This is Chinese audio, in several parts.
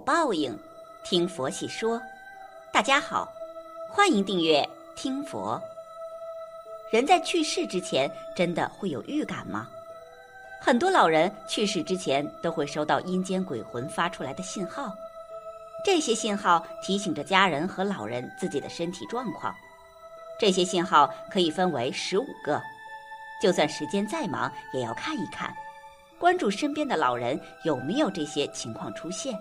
报应，听佛系说。大家好，欢迎订阅听佛。人在去世之前，真的会有预感吗？很多老人去世之前都会收到阴间鬼魂发出来的信号，这些信号提醒着家人和老人自己的身体状况。这些信号可以分为十五个，就算时间再忙，也要看一看。关注身边的老人有没有这些情况出现。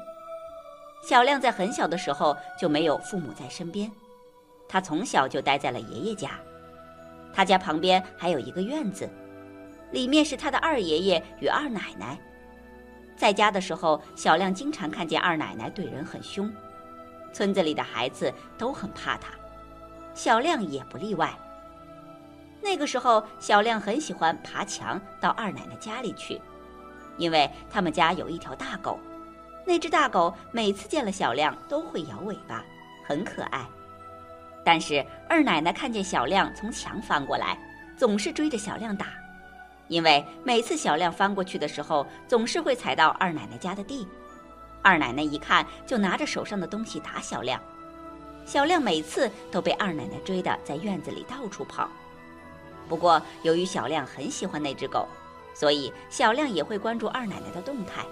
小亮在很小的时候就没有父母在身边，他从小就待在了爷爷家。他家旁边还有一个院子，里面是他的二爷爷与二奶奶。在家的时候，小亮经常看见二奶奶对人很凶，村子里的孩子都很怕他，小亮也不例外。那个时候，小亮很喜欢爬墙到二奶奶家里去。因为他们家有一条大狗，那只大狗每次见了小亮都会摇尾巴，很可爱。但是二奶奶看见小亮从墙翻过来，总是追着小亮打，因为每次小亮翻过去的时候，总是会踩到二奶奶家的地。二奶奶一看，就拿着手上的东西打小亮。小亮每次都被二奶奶追得在院子里到处跑。不过由于小亮很喜欢那只狗。所以，小亮也会关注二奶奶的动态，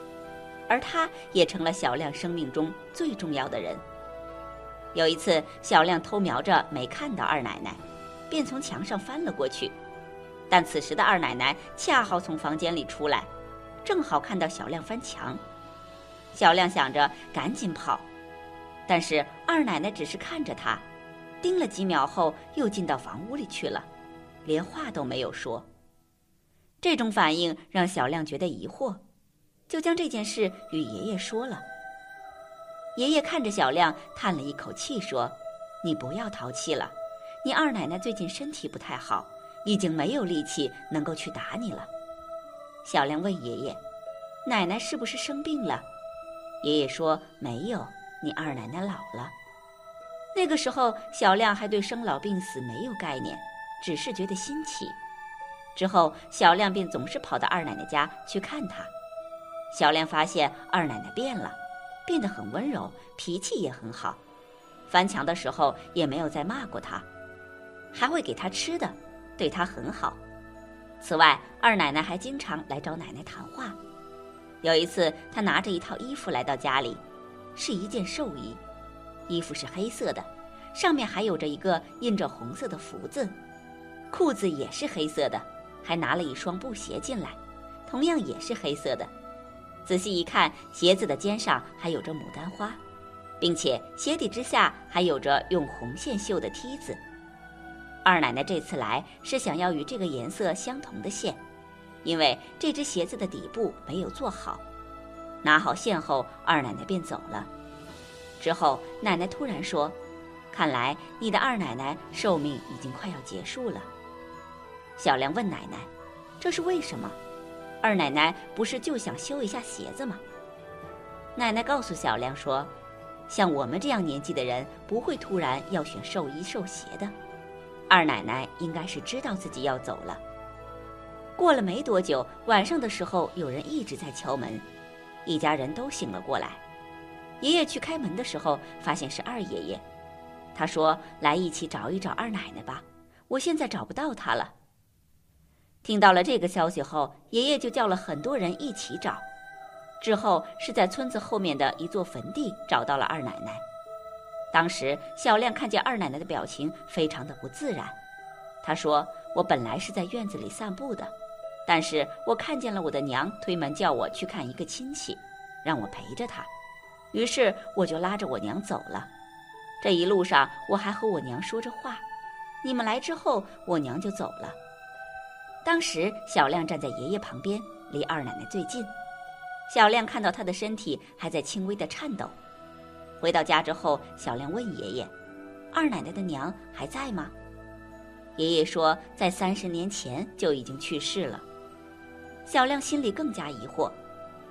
而他也成了小亮生命中最重要的人。有一次，小亮偷瞄着没看到二奶奶，便从墙上翻了过去。但此时的二奶奶恰好从房间里出来，正好看到小亮翻墙。小亮想着赶紧跑，但是二奶奶只是看着他，盯了几秒后又进到房屋里去了，连话都没有说。这种反应让小亮觉得疑惑，就将这件事与爷爷说了。爷爷看着小亮，叹了一口气说：“你不要淘气了，你二奶奶最近身体不太好，已经没有力气能够去打你了。”小亮问爷爷：“奶奶是不是生病了？”爷爷说：“没有，你二奶奶老了。”那个时候，小亮还对生老病死没有概念，只是觉得新奇。之后，小亮便总是跑到二奶奶家去看她。小亮发现二奶奶变了，变得很温柔，脾气也很好。翻墙的时候也没有再骂过他，还会给他吃的，对他很好。此外，二奶奶还经常来找奶奶谈话。有一次，她拿着一套衣服来到家里，是一件寿衣，衣服是黑色的，上面还有着一个印着红色的福字，裤子也是黑色的。还拿了一双布鞋进来，同样也是黑色的。仔细一看，鞋子的尖上还有着牡丹花，并且鞋底之下还有着用红线绣的梯子。二奶奶这次来是想要与这个颜色相同的线，因为这只鞋子的底部没有做好。拿好线后，二奶奶便走了。之后，奶奶突然说：“看来你的二奶奶寿命已经快要结束了。”小亮问奶奶：“这是为什么？二奶奶不是就想修一下鞋子吗？”奶奶告诉小亮说：“像我们这样年纪的人，不会突然要选寿衣寿鞋的。二奶奶应该是知道自己要走了。”过了没多久，晚上的时候，有人一直在敲门，一家人都醒了过来。爷爷去开门的时候，发现是二爷爷。他说：“来一起找一找二奶奶吧，我现在找不到她了。”听到了这个消息后，爷爷就叫了很多人一起找。之后是在村子后面的一座坟地找到了二奶奶。当时小亮看见二奶奶的表情非常的不自然。他说：“我本来是在院子里散步的，但是我看见了我的娘推门叫我去看一个亲戚，让我陪着她。于是我就拉着我娘走了。这一路上我还和我娘说着话。你们来之后，我娘就走了。”当时，小亮站在爷爷旁边，离二奶奶最近。小亮看到她的身体还在轻微的颤抖。回到家之后，小亮问爷爷：“二奶奶的娘还在吗？”爷爷说：“在三十年前就已经去世了。”小亮心里更加疑惑，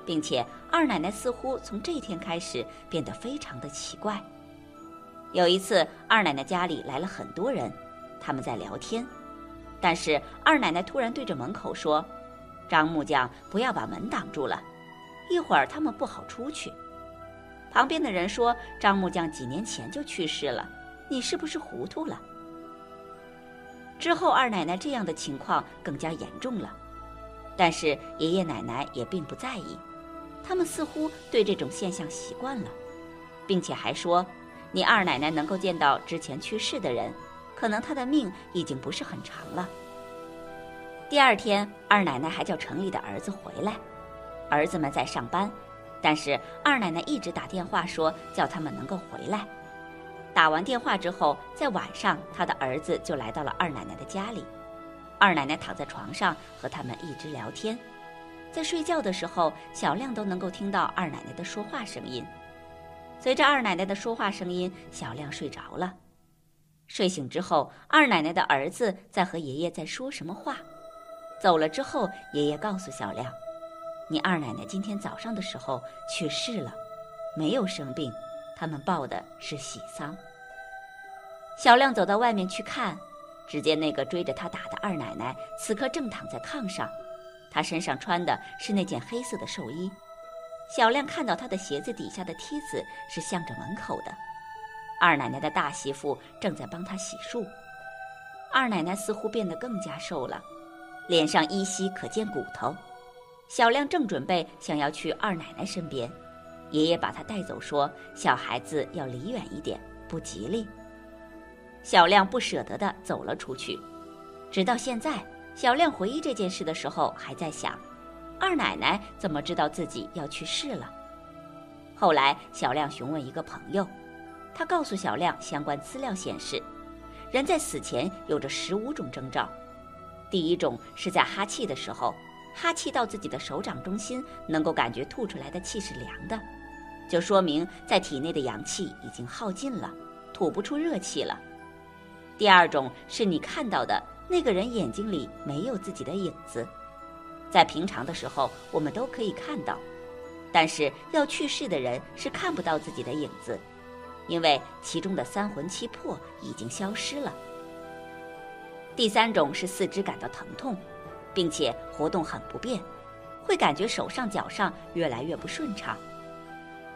并且二奶奶似乎从这天开始变得非常的奇怪。有一次，二奶奶家里来了很多人，他们在聊天。但是二奶奶突然对着门口说：“张木匠，不要把门挡住了，一会儿他们不好出去。”旁边的人说：“张木匠几年前就去世了，你是不是糊涂了？”之后，二奶奶这样的情况更加严重了，但是爷爷奶奶也并不在意，他们似乎对这种现象习惯了，并且还说：“你二奶奶能够见到之前去世的人，可能他的命已经不是很长了。”第二天，二奶奶还叫城里的儿子回来，儿子们在上班。但是二奶奶一直打电话说叫他们能够回来。打完电话之后，在晚上，他的儿子就来到了二奶奶的家里。二奶奶躺在床上和他们一直聊天。在睡觉的时候，小亮都能够听到二奶奶的说话声音。随着二奶奶的说话声音，小亮睡着了。睡醒之后，二奶奶的儿子在和爷爷在说什么话。走了之后，爷爷告诉小亮。你二奶奶今天早上的时候去世了，没有生病，他们报的是喜丧。小亮走到外面去看，只见那个追着他打的二奶奶此刻正躺在炕上，她身上穿的是那件黑色的寿衣。小亮看到她的鞋子底下的梯子是向着门口的，二奶奶的大媳妇正在帮她洗漱。二奶奶似乎变得更加瘦了，脸上依稀可见骨头。小亮正准备想要去二奶奶身边，爷爷把他带走，说：“小孩子要离远一点，不吉利。”小亮不舍得的走了出去。直到现在，小亮回忆这件事的时候，还在想：二奶奶怎么知道自己要去世了？后来，小亮询问一个朋友，他告诉小亮，相关资料显示，人在死前有着十五种征兆，第一种是在哈气的时候。哈气到自己的手掌中心，能够感觉吐出来的气是凉的，就说明在体内的阳气已经耗尽了，吐不出热气了。第二种是你看到的那个人眼睛里没有自己的影子，在平常的时候我们都可以看到，但是要去世的人是看不到自己的影子，因为其中的三魂七魄已经消失了。第三种是四肢感到疼痛。并且活动很不便，会感觉手上脚上越来越不顺畅。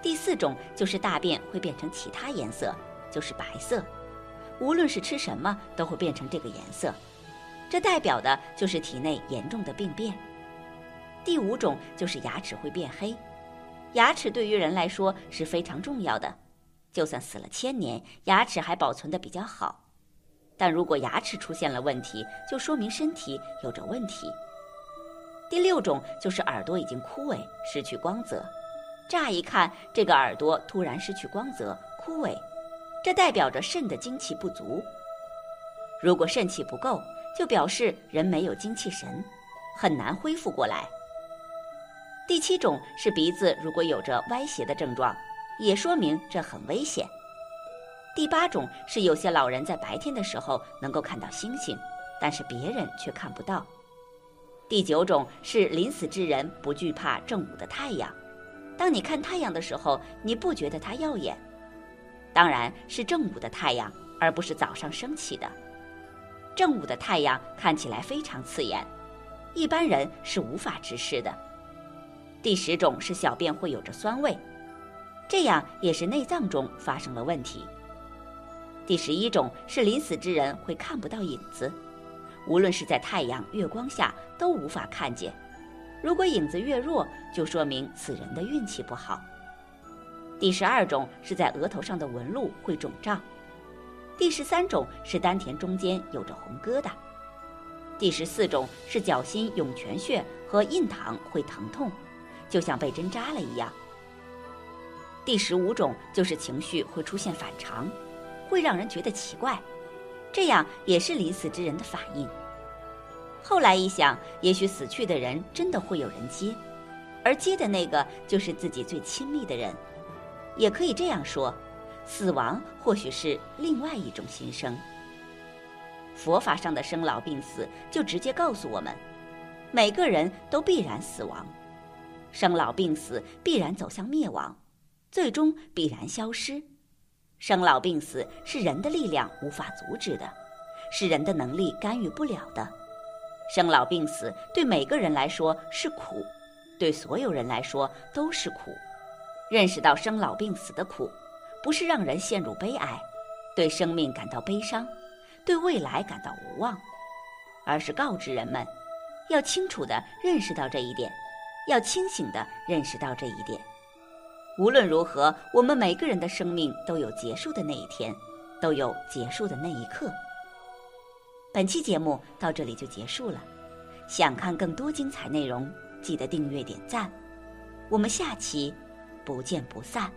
第四种就是大便会变成其他颜色，就是白色，无论是吃什么都会变成这个颜色，这代表的就是体内严重的病变。第五种就是牙齿会变黑，牙齿对于人来说是非常重要的，就算死了千年，牙齿还保存的比较好。但如果牙齿出现了问题，就说明身体有着问题。第六种就是耳朵已经枯萎，失去光泽。乍一看，这个耳朵突然失去光泽、枯萎，这代表着肾的精气不足。如果肾气不够，就表示人没有精气神，很难恢复过来。第七种是鼻子如果有着歪斜的症状，也说明这很危险。第八种是有些老人在白天的时候能够看到星星，但是别人却看不到。第九种是临死之人不惧怕正午的太阳，当你看太阳的时候，你不觉得它耀眼，当然是正午的太阳，而不是早上升起的。正午的太阳看起来非常刺眼，一般人是无法直视的。第十种是小便会有着酸味，这样也是内脏中发生了问题。第十一种是临死之人会看不到影子，无论是在太阳、月光下都无法看见。如果影子越弱，就说明此人的运气不好。第十二种是在额头上的纹路会肿胀。第十三种是丹田中间有着红疙瘩。第十四种是脚心涌泉穴和印堂会疼痛，就像被针扎了一样。第十五种就是情绪会出现反常。会让人觉得奇怪，这样也是临死之人的反应。后来一想，也许死去的人真的会有人接，而接的那个就是自己最亲密的人。也可以这样说，死亡或许是另外一种新生。佛法上的生老病死就直接告诉我们，每个人都必然死亡，生老病死必然走向灭亡，最终必然消失。生老病死是人的力量无法阻止的，是人的能力干预不了的。生老病死对每个人来说是苦，对所有人来说都是苦。认识到生老病死的苦，不是让人陷入悲哀，对生命感到悲伤，对未来感到无望，而是告知人们，要清楚地认识到这一点，要清醒地认识到这一点。无论如何，我们每个人的生命都有结束的那一天，都有结束的那一刻。本期节目到这里就结束了，想看更多精彩内容，记得订阅点赞。我们下期不见不散。